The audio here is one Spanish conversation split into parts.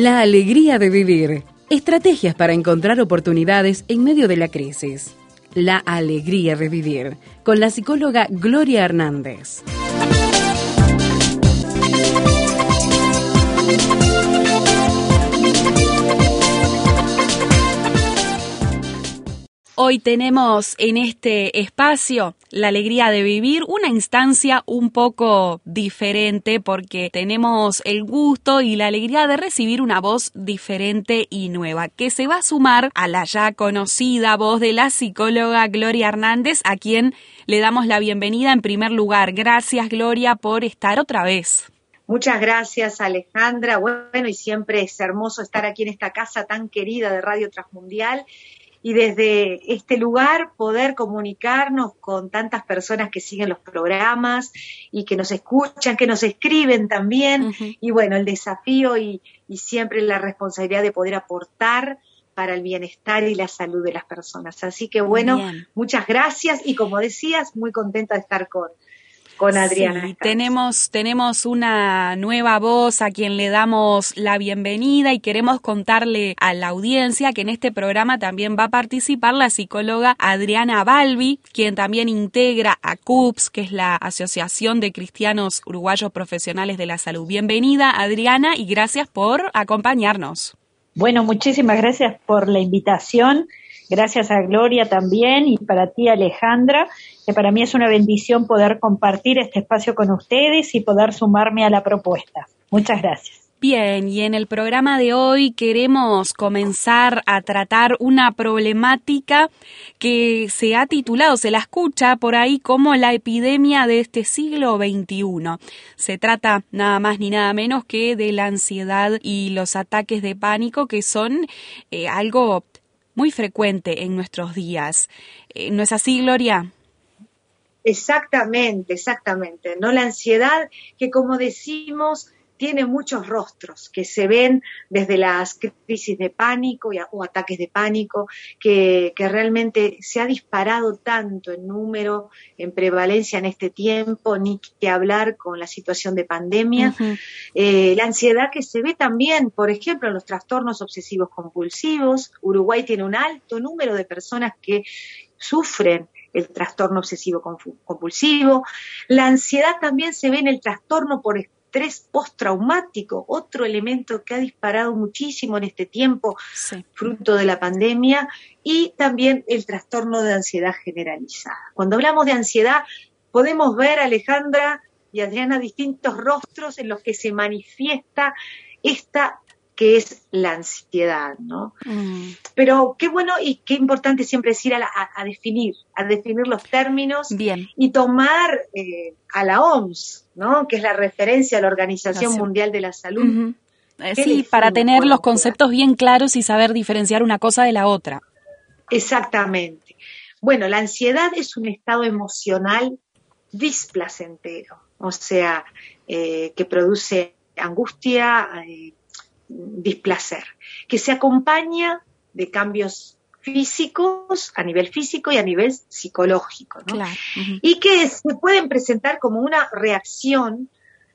La alegría de vivir. Estrategias para encontrar oportunidades en medio de la crisis. La alegría de vivir. Con la psicóloga Gloria Hernández. Hoy tenemos en este espacio la alegría de vivir una instancia un poco diferente porque tenemos el gusto y la alegría de recibir una voz diferente y nueva que se va a sumar a la ya conocida voz de la psicóloga Gloria Hernández a quien le damos la bienvenida en primer lugar. Gracias Gloria por estar otra vez. Muchas gracias Alejandra. Bueno, y siempre es hermoso estar aquí en esta casa tan querida de Radio Transmundial y desde este lugar poder comunicarnos con tantas personas que siguen los programas y que nos escuchan, que nos escriben también. Y bueno, el desafío y, siempre la responsabilidad de poder aportar para el bienestar y la salud de las personas. Así que bueno, muchas gracias y como decías, muy contenta de estar con, con Adriana. Sí, tenemos, tenemos una nueva voz a quien le damos la bienvenida y queremos contarle a la audiencia que en este programa también va a participar la psicóloga Adriana Balbi, quien también integra a CUPS, que es la Asociación de Cristianos Uruguayos Profesionales de la Salud. Bienvenida Adriana y gracias por acompañarnos. Bueno, muchísimas gracias por la invitación Gracias a Gloria también y para ti Alejandra, que para mí es una bendición poder compartir este espacio con ustedes y poder sumarme a la propuesta. Muchas gracias. Bien, y en el programa de hoy queremos comenzar a tratar una problemática que se ha titulado, se la escucha por ahí como la epidemia de este siglo XXI. Se trata nada más ni nada menos que de la ansiedad y los ataques de pánico que son eh, algo muy frecuente en nuestros días. Eh, ¿No es así, Gloria? Exactamente, exactamente. ¿No? La ansiedad que, como decimos, tiene muchos rostros que se ven desde las crisis de pánico o ataques de pánico, que, realmente se ha disparado tanto en número, en prevalencia en este tiempo, ni que hablar con la situación de pandemia. Eh, la ansiedad que se ve también, por ejemplo, en los trastornos obsesivos compulsivos. Uruguay tiene un alto número de personas que sufren el trastorno obsesivo compulsivo. La ansiedad también se ve en el trastorno por estrés postraumático, otro elemento que ha disparado muchísimo en este tiempo, fruto de la pandemia, y también el trastorno de ansiedad generalizada. Cuando hablamos de ansiedad, podemos ver, Alejandra y Adriana, distintos rostros en los que se manifiesta esta que es la ansiedad, ¿no? Mm. Pero qué bueno y qué importante siempre es ir a, definir, a definir los términos y tomar eh, a la OMS, ¿no? Que es la referencia a la Organización Mundial de la Salud. Eh, sí, para tener los conceptos bien claros y saber diferenciar una cosa de la otra. Exactamente. Bueno, la ansiedad es un estado emocional displacentero, o sea, eh, que produce angustia, displacer, que se acompaña de cambios físicos a nivel físico y a nivel psicológico, ¿no? Y que se pueden presentar como una reacción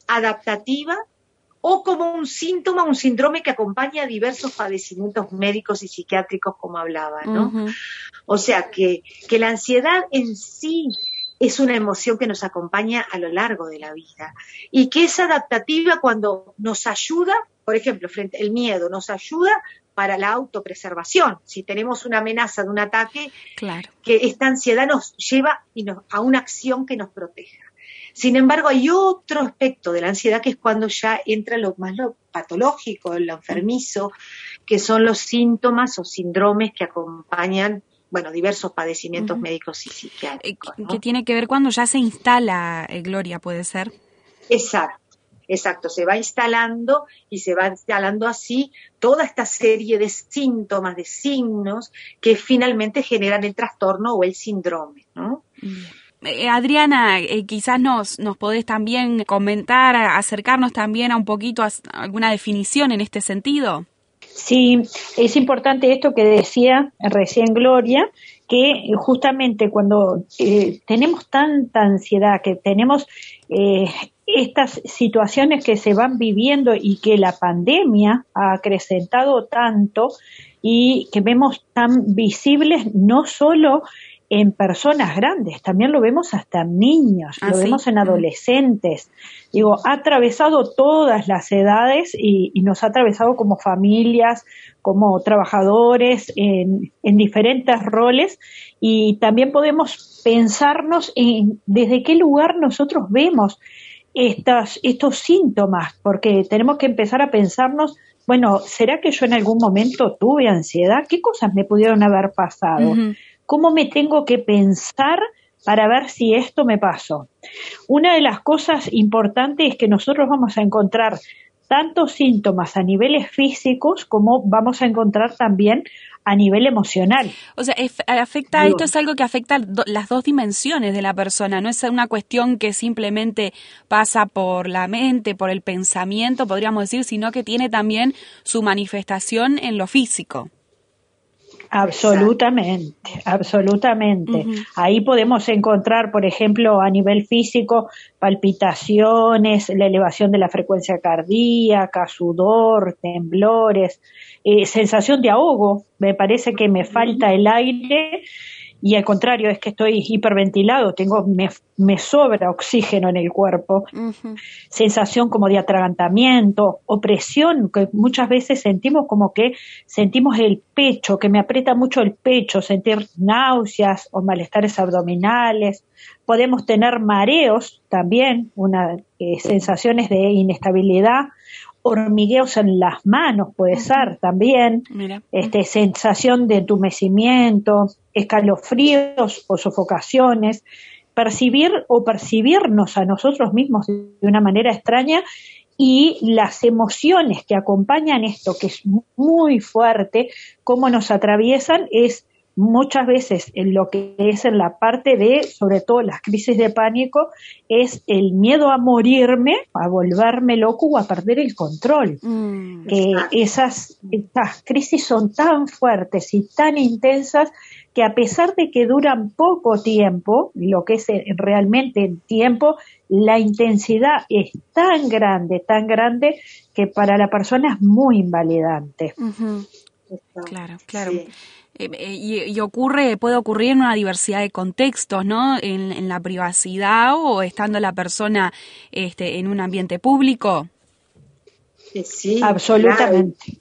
adaptativa o como un síntoma, un síndrome que acompaña a diversos padecimientos médicos y psiquiátricos, como hablaba, ¿no? O sea que, que la ansiedad en sí es una emoción que nos acompaña a lo largo de la vida y que es adaptativa cuando nos ayuda por ejemplo, frente el miedo nos ayuda para la autopreservación. Si tenemos una amenaza de un ataque, que esta ansiedad nos lleva a una acción que nos proteja. Sin embargo, hay otro aspecto de la ansiedad que es cuando ya entra lo más lo patológico, lo enfermizo, que son los síntomas o síndromes que acompañan bueno, diversos padecimientos médicos y psiquiátricos. ¿Qué tiene que ver cuando ya se instala, eh, Gloria, puede ser? Exacto. Exacto, se va instalando y se va instalando así toda esta serie de síntomas, de signos que finalmente generan el trastorno o el síndrome, ¿no? Eh, Adriana, eh, quizás nos, nos podés también comentar, acercarnos también a un poquito a alguna definición en este sentido. Sí, es importante esto que decía recién Gloria, que justamente cuando eh, tenemos tanta ansiedad, que tenemos estas situaciones que se van viviendo y que la pandemia ha acrecentado tanto y que vemos tan visibles no solo en personas grandes, también lo vemos hasta en niños, ah, lo vemos en adolescentes. Digo, ha atravesado todas las edades y, nos ha atravesado como familias, como trabajadores, en, en, diferentes roles y también podemos pensarnos en desde qué lugar nosotros vemos estas, estos síntomas, porque tenemos que empezar a pensarnos, bueno, ¿será que yo en algún momento tuve ansiedad? ¿Qué cosas me pudieron haber pasado? ¿Cómo me tengo que pensar para ver si esto me pasó? Una de las cosas importantes es que nosotros vamos a encontrar tantos síntomas a niveles físicos como vamos a encontrar también a nivel emocional. O sea, afecta, esto es algo que afecta las dos dimensiones de la persona, no es una cuestión que simplemente pasa por la mente, por el pensamiento, podríamos decir, sino que tiene también su manifestación en lo físico. Absolutamente, absolutamente. Ahí podemos encontrar, por ejemplo, a nivel físico, palpitaciones, la elevación de la frecuencia cardíaca, sudor, temblores, eh, sensación de ahogo. Me parece que me falta el aire y al contrario es que estoy hiperventilado, tengo me, me sobra oxígeno en el cuerpo, sensación como de atragantamiento, opresión, que muchas veces sentimos como que sentimos el pecho, que me aprieta mucho el pecho, sentir náuseas o malestares abdominales, podemos tener mareos también, una, eh, sensaciones de inestabilidad, hormigueos en las manos puede ser también, este, sensación de entumecimiento, escalofríos o sofocaciones, percibir o percibirnos a nosotros mismos de una manera extraña y las emociones que acompañan esto, que es muy fuerte, cómo nos atraviesan, es muchas veces en lo que es en la parte de, sobre todo las crisis de pánico, es el miedo a morirme, a volverme loco o a perder el control. Mm. que esas, estas crisis son tan fuertes y tan intensas que a pesar de que duran poco tiempo, lo que es realmente el tiempo, la intensidad es tan grande, tan grande, que para la persona es muy invalidante. Claro, claro. Eh, eh, y, ocurre, puede ocurrir en una diversidad de contextos, ¿no? En, la privacidad o estando la persona este, en un ambiente público. Sí, absolutamente.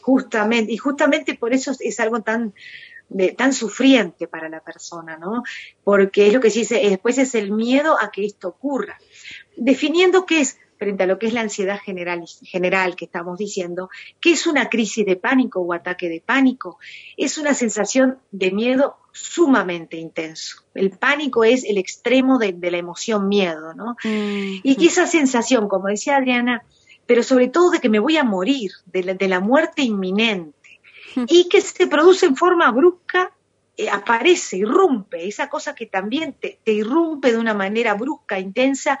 Justamente, y justamente por eso es algo tan tan sufriente para la persona, ¿no? Porque es lo que se dice, después es el miedo a que esto ocurra. Definiendo qué es frente a lo que es la ansiedad general, general que estamos diciendo, que es una crisis de pánico o ataque de pánico, es una sensación de miedo sumamente intenso. El pánico es el extremo de, la emoción miedo, ¿no? Mm, y que esa sensación, como decía Adriana, pero sobre todo de que me voy a morir, de la, de la muerte inminente, y que se produce en forma brusca eh, aparece, irrumpe, esa cosa que también te, te, irrumpe de una manera brusca, intensa,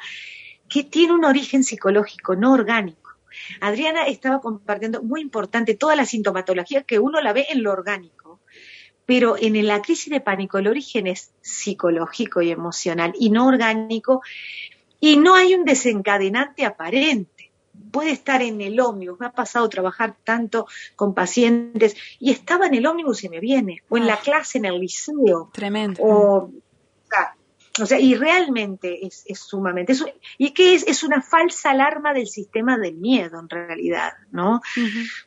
que tiene un origen psicológico, no orgánico. Adriana estaba compartiendo, muy importante, toda la sintomatología que uno la ve en lo orgánico, pero en la crisis de pánico el origen es psicológico y emocional y no orgánico, y no hay un desencadenante aparente. Puede estar en el ómnibus, me ha pasado trabajar tanto con pacientes y estaba en el ómnibus y me viene, o en la ah. clase en el liceo. Tremendo. O, o sea, y realmente es, sumamente. ¿Y qué es? Es una falsa alarma del sistema del miedo, en realidad, ¿no?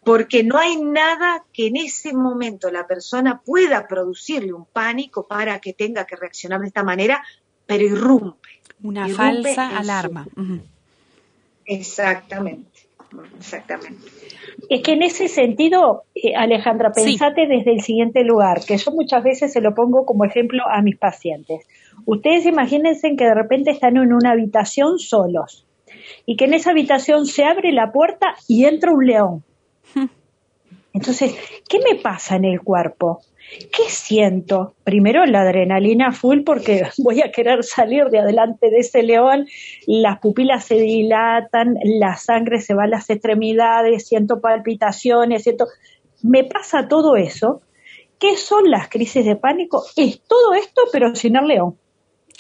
Porque no hay nada que en ese momento la persona pueda producirle un pánico para que tenga que reaccionar de esta manera, pero irrumpe. Una falsa alarma. Exactamente, exactamente. Es que en ese sentido, eh, Alejandra, pensate desde el siguiente lugar, que yo muchas veces se lo pongo como ejemplo a mis pacientes. Ustedes imagínense que de repente están en una habitación solos y que en esa habitación se abre la puerta y entra un león. Entonces, ¿qué me pasa en el cuerpo? ¿Qué siento? Primero la adrenalina full porque voy a querer salir de adelante de ese león, las pupilas se dilatan, la sangre se va a las extremidades, siento palpitaciones, siento... Me pasa todo eso. ¿Qué son las crisis de pánico? Es todo esto pero sin el león.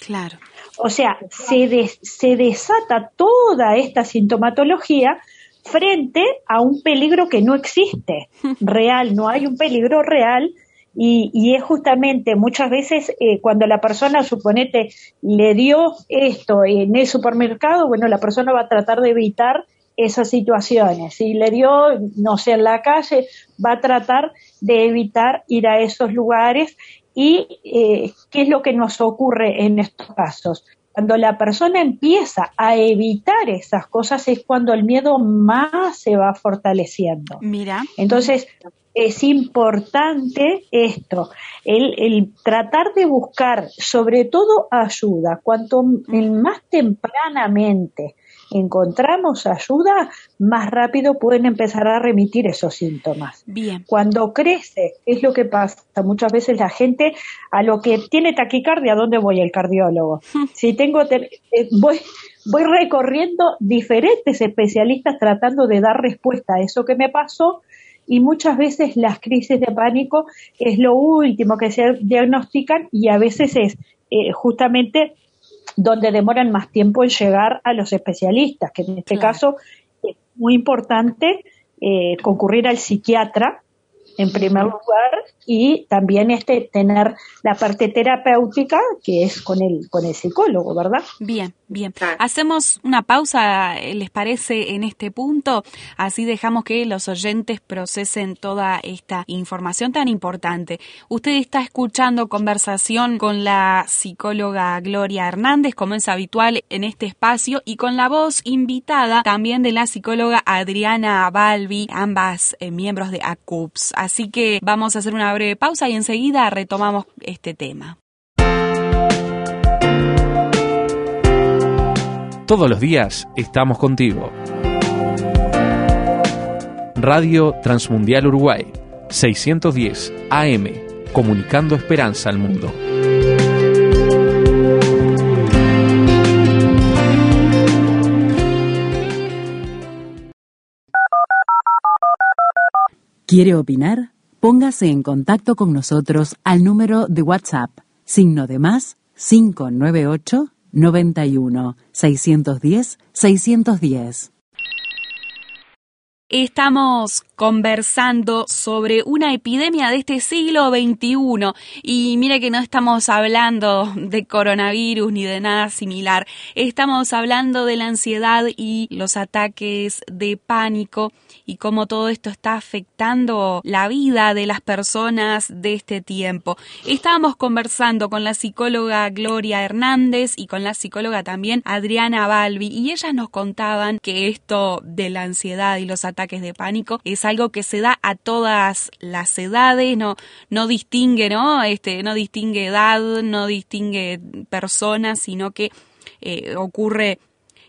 Claro. O sea, se, se desata toda esta sintomatología frente a un peligro que no existe, real, no hay un peligro real y, es justamente muchas veces eh, cuando la persona, suponete, le dio esto en el supermercado, bueno, la persona va a tratar de evitar esas situaciones. Si le dio, no sé, en la calle, va a tratar de evitar ir a esos lugares. ¿Y eh, qué es lo que nos ocurre en estos casos? Cuando la persona empieza a evitar esas cosas es cuando el miedo más se va fortaleciendo. Mira. Entonces, es importante esto, el, el, tratar de buscar sobre todo ayuda, cuanto más tempranamente encontramos ayuda, más rápido pueden empezar a remitir esos síntomas. Bien. Cuando crece, es lo que pasa. Muchas veces la gente a lo que tiene taquicardia, ¿a dónde voy el cardiólogo? si tengo, eh, voy, voy recorriendo diferentes especialistas tratando de dar respuesta a eso que me pasó y muchas veces las crisis de pánico es lo último que se diagnostican y a veces es eh, justamente donde demoran más tiempo en llegar a los especialistas, que en este caso es muy importante eh, concurrir al psiquiatra en primer lugar y también este tener la parte terapéutica que es con el con el psicólogo, ¿verdad? Bien, bien. Hacemos una pausa, ¿les parece en este punto? Así dejamos que los oyentes procesen toda esta información tan importante. Usted está escuchando conversación con la psicóloga Gloria Hernández, como es habitual en este espacio, y con la voz invitada también de la psicóloga Adriana Balbi, ambas eh, miembros de ACUPS. Así que vamos a hacer una breve pausa y enseguida retomamos este tema. Todos los días estamos contigo. Radio Transmundial Uruguay, 610 AM, comunicando esperanza al mundo. ¿Quiere opinar? Póngase en contacto con nosotros al número de WhatsApp, signo de más 598 91 610 610. Estamos conversando sobre una epidemia de este siglo XXI y mire que no estamos hablando de coronavirus ni de nada similar, estamos hablando de la ansiedad y los ataques de pánico y cómo todo esto está afectando la vida de las personas de este tiempo. Estábamos conversando con la psicóloga Gloria Hernández y con la psicóloga también Adriana Balbi y ellas nos contaban que esto de la ansiedad y los ataques de pánico es algo que se da a todas las edades, no, no distingue, ¿no? Este, no distingue edad, no distingue personas, sino que eh, ocurre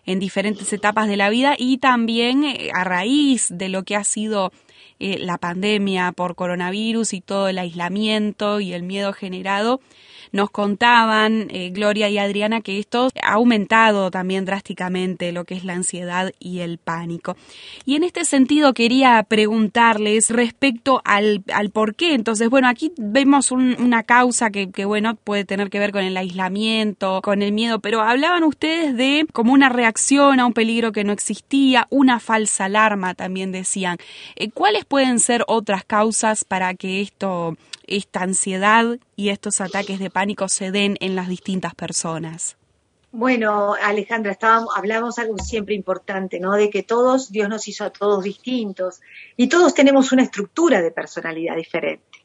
en diferentes etapas de la vida y también eh, a raíz de lo que ha sido eh, la pandemia por coronavirus y todo el aislamiento y el miedo generado, nos contaban eh, Gloria y Adriana que esto ha aumentado también drásticamente lo que es la ansiedad y el pánico. Y en este sentido quería preguntarles respecto al, al por qué. Entonces, bueno, aquí vemos una causa que, bueno, puede tener que ver con el aislamiento, con el miedo, pero hablaban ustedes de como una reacción a un peligro que no existía, una falsa alarma también decían. Eh, ¿Cuáles pueden ser otras causas para que esto esta ansiedad y estos ataques de pánico se den en las distintas personas? Bueno, Alejandra, estábamos, hablamos algo siempre importante, ¿no? De que todos, Dios nos hizo a todos distintos y todos tenemos una estructura de personalidad diferente.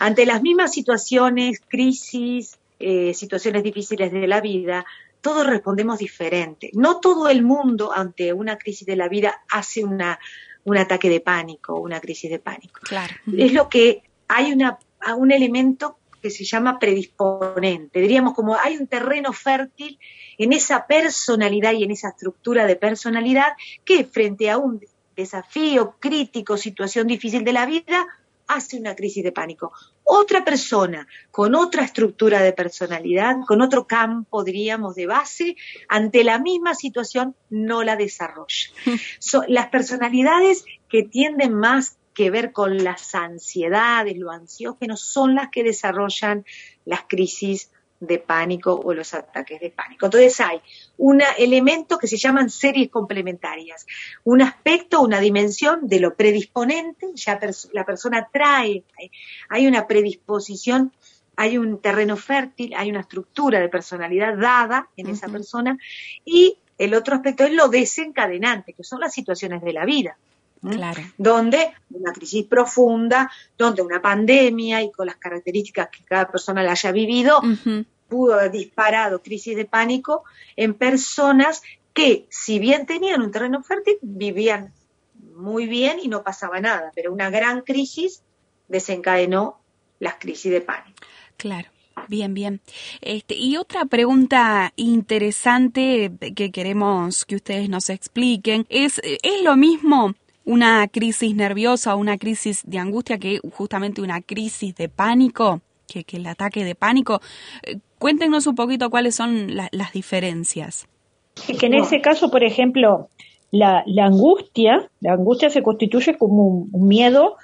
Ante las mismas situaciones, crisis, eh, situaciones difíciles de la vida, todos respondemos diferente. No todo el mundo ante una crisis de la vida hace una, un ataque de pánico, una crisis de pánico. Claro. Es lo que hay una un elemento que se llama predisponente. Diríamos como hay un terreno fértil en esa personalidad y en esa estructura de personalidad que frente a un desafío crítico, situación difícil de la vida, hace una crisis de pánico. Otra persona con otra estructura de personalidad, con otro campo, diríamos, de base, ante la misma situación no la desarrolla. las personalidades que tienden más que ver con las ansiedades, lo ansiógenos, son las que desarrollan las crisis de pánico o los ataques de pánico. Entonces hay un elemento que se llaman series complementarias, un aspecto, una dimensión de lo predisponente, ya la persona trae, hay una predisposición, hay un terreno fértil, hay una estructura de personalidad dada en esa persona y el otro aspecto es lo desencadenante, que son las situaciones de la vida. Claro. Donde una crisis profunda, donde una pandemia y con las características que cada persona la haya vivido, pudo haber disparado crisis de pánico en personas que, si bien tenían un terreno fértil, vivían muy bien y no pasaba nada, pero una gran crisis desencadenó las crisis de pánico. Claro. Bien, bien. Este, y otra pregunta interesante que queremos que ustedes nos expliquen es, ¿es lo mismo una crisis nerviosa una crisis de angustia que justamente una crisis de pánico? Que, que el ataque de pánico. Eh, cuéntenos un poquito cuáles son las diferencias. que en ese caso, por ejemplo, la, angustia, la angustia se constituye como un, miedo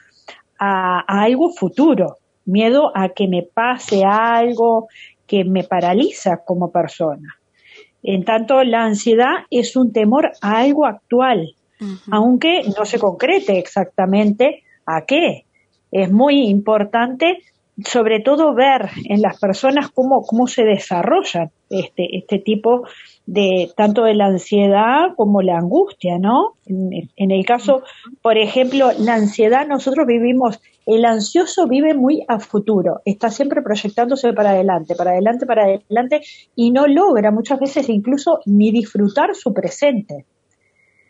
a, algo futuro miedo a que me pase algo que me paraliza como persona. En tanto, la ansiedad es un temor a algo actual, aunque no se concrete exactamente a qué. Es muy importante, sobre todo, ver en las personas cómo, cómo se desarrolla este, este tipo de tanto de la ansiedad como la angustia, ¿no? En, el caso, por ejemplo, la ansiedad, nosotros vivimos, el ansioso vive muy a futuro, está siempre proyectándose para adelante, para adelante, para adelante, y no logra muchas veces incluso ni disfrutar su presente.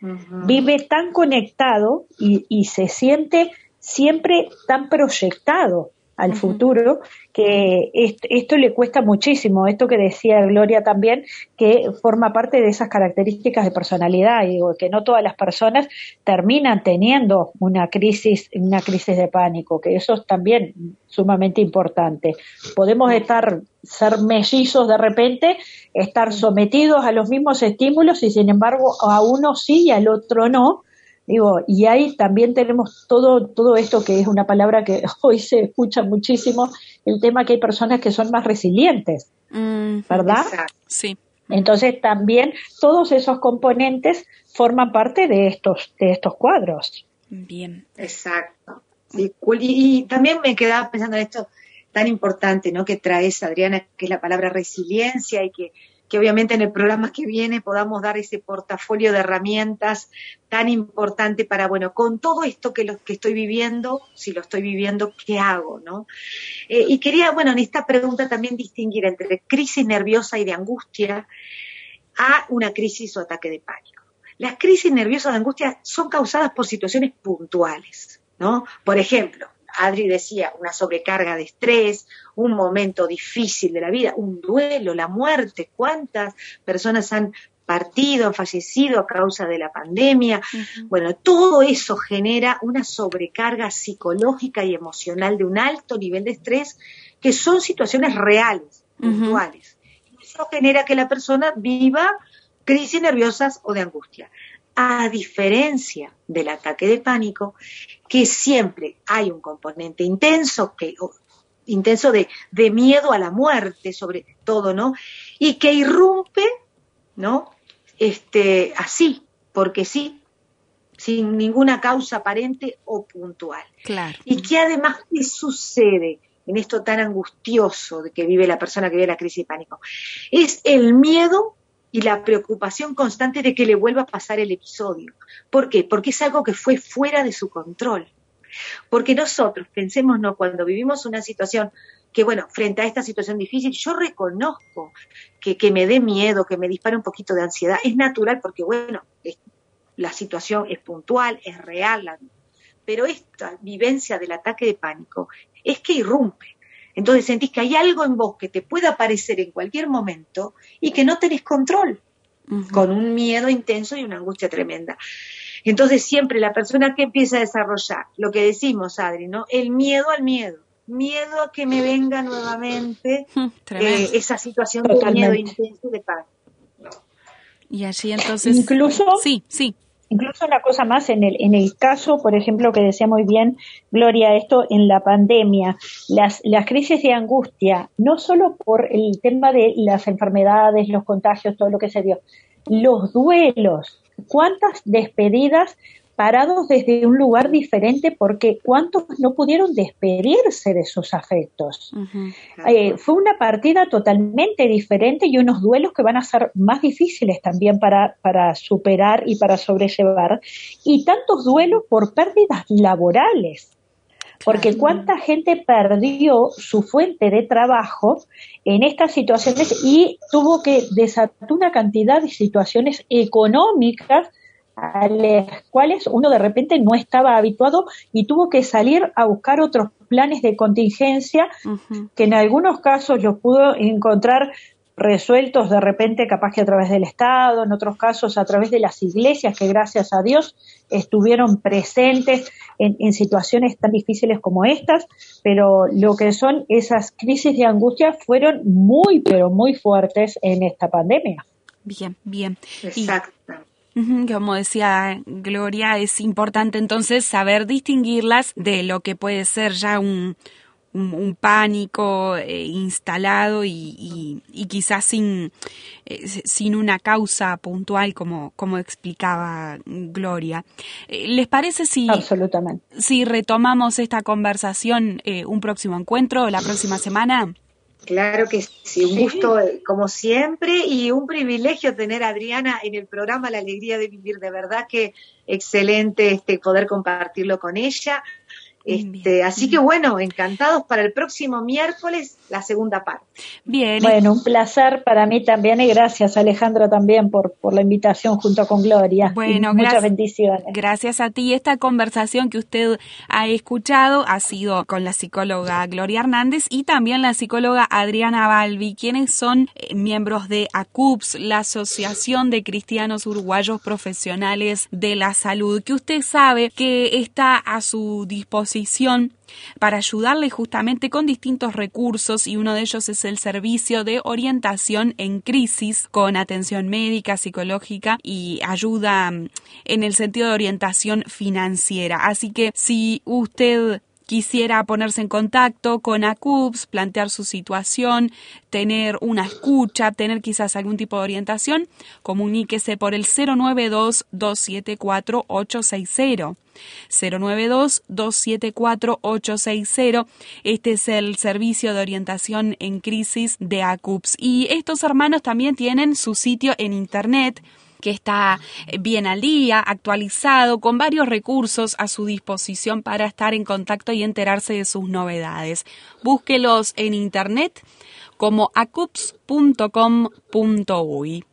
Vive tan conectado y, y se siente siempre tan proyectado al futuro, que esto, le cuesta muchísimo, esto que decía Gloria también, que forma parte de esas características de personalidad, y que no todas las personas terminan teniendo una crisis, una crisis de pánico, que eso es también sumamente importante. Podemos estar, ser mellizos de repente, estar sometidos a los mismos estímulos y sin embargo a uno sí y al otro no, Digo, y ahí también tenemos todo, todo esto que es una palabra que hoy se escucha muchísimo, el tema que hay personas que son más resilientes, mm, ¿verdad? Sí. Entonces también todos esos componentes forman parte de estos, de estos cuadros. Bien. Exacto. y, también me quedaba pensando en esto tan importante, ¿no? Que traes, Adriana, que es la palabra resiliencia y que que obviamente en el programa que viene podamos dar ese portafolio de herramientas tan importante para, bueno, con todo esto que, lo, que estoy viviendo, si lo estoy viviendo, ¿qué hago? ¿no? Eh, y quería, bueno, en esta pregunta también distinguir entre crisis nerviosa y de angustia a una crisis o ataque de pánico. Las crisis nerviosas de angustia son causadas por situaciones puntuales, ¿no? Por ejemplo, Adri decía, una sobrecarga de estrés, un momento difícil de la vida, un duelo, la muerte, cuántas personas han partido, han fallecido a causa de la pandemia. Bueno, todo eso genera una sobrecarga psicológica y emocional de un alto nivel de estrés, que son situaciones reales, puntuales. Eso genera que la persona viva crisis nerviosas o de angustia a diferencia del ataque de pánico, que siempre hay un componente intenso, que, intenso de, de, miedo a la muerte, sobre todo, ¿no? Y que irrumpe, ¿no? Este, así, porque sí, sin ninguna causa aparente o puntual. Claro. Y que además, ¿qué sucede en esto tan angustioso de que vive la persona que vive la crisis de pánico? Es el miedo y la preocupación constante de que le vuelva a pasar el episodio. ¿Por qué? Porque es algo que fue fuera de su control. Porque nosotros, pensémonos, cuando vivimos una situación que, bueno, frente a esta situación difícil, yo reconozco que, que me dé miedo, que me dispare un poquito de ansiedad. Es natural porque, bueno, la situación es puntual, es real, pero esta vivencia del ataque de pánico es que irrumpe. Entonces sentís que hay algo en vos que te puede aparecer en cualquier momento y que no tenés control, con un miedo intenso y una angustia tremenda. Entonces siempre la persona que empieza a desarrollar, lo que decimos, Adri, ¿no? El miedo al miedo, miedo a que me venga nuevamente eh, esa situación de miedo intenso de paz. Y allí entonces... Incluso... Sí, sí Incluso una cosa más, en el, en el caso, por ejemplo, que decía muy bien Gloria, esto en la pandemia, las, las crisis de angustia, no solo por el tema de las enfermedades, los contagios, todo lo que se dio, los duelos, cuántas despedidas parados desde un lugar diferente porque cuántos no pudieron despedirse de sus afectos. Eh, fue una partida totalmente diferente y unos duelos que van a ser más difíciles también para, para superar y para sobrellevar. Y tantos duelos por pérdidas laborales. Porque cuánta gente perdió su fuente de trabajo en estas situaciones y tuvo que desatar una cantidad de situaciones económicas a las cuales uno de repente no estaba habituado y tuvo que salir a buscar otros planes de contingencia que en algunos casos los pudo encontrar resueltos de repente capaz que a través del Estado, en otros casos a través de las iglesias que gracias a Dios estuvieron presentes en, en, situaciones tan difíciles como estas, pero lo que son esas crisis de angustia fueron muy, pero muy fuertes en esta pandemia. Bien, bien. Exacto. Como decía Gloria, es importante entonces saber distinguirlas de lo que puede ser ya un, un, pánico eh, instalado y, y, quizás sin, eh, sin una causa puntual como, como explicaba Gloria. Eh, ¿Les parece si, Absolutamente. si retomamos esta conversación un próximo encuentro, la próxima semana? Claro que sí, un gusto como siempre y un privilegio tener a Adriana en el programa La Alegría de Vivir, de verdad que excelente este poder compartirlo con ella. Este, así que bueno, encantados para el próximo miércoles la segunda parte. Bien. Bueno, un placer para mí también y gracias Alejandra también por, por la invitación junto con Gloria. Bueno, muchas bendiciones. Gracias a ti. Esta conversación que usted ha escuchado ha sido con la psicóloga Gloria Hernández y también la psicóloga Adriana Balbi, quienes son eh, miembros de ACUPS, la Asociación de Cristianos Uruguayos Profesionales de la Salud, que usted sabe que está a su disposición para ayudarle justamente con distintos recursos y uno de ellos es el servicio de orientación en crisis con atención médica, psicológica y ayuda mm, en el sentido de orientación financiera. Así que si usted quisiera ponerse en contacto con ACUPS, plantear su situación, tener una escucha, tener quizás algún tipo de orientación, comuníquese por el 092-274-860. 092-274-860. Este es el servicio de orientación en crisis de ACUPS. Y estos hermanos también tienen su sitio en Internet que está bien al día, actualizado, con varios recursos a su disposición para estar en contacto y enterarse de sus novedades. Búsquelos en internet como acups.com.uy.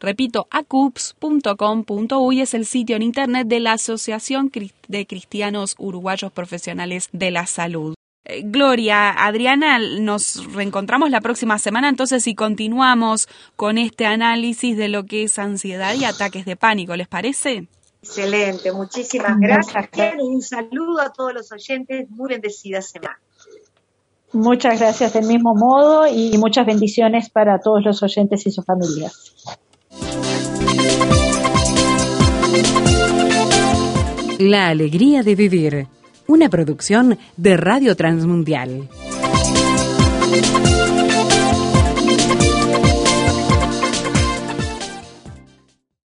Repito, acups.com.uy es el sitio en internet de la Asociación de Cristianos Uruguayos Profesionales de la Salud. Eh, Gloria, Adriana, nos reencontramos la próxima semana entonces y continuamos con este análisis de lo que es ansiedad y ataques de pánico, ¿les parece? Excelente, muchísimas gracias. Un saludo a todos los oyentes, muy bendecida semana. Muchas gracias del mismo modo y muchas bendiciones para todos los oyentes y sus familias. La alegría de vivir una producción de Radio Transmundial.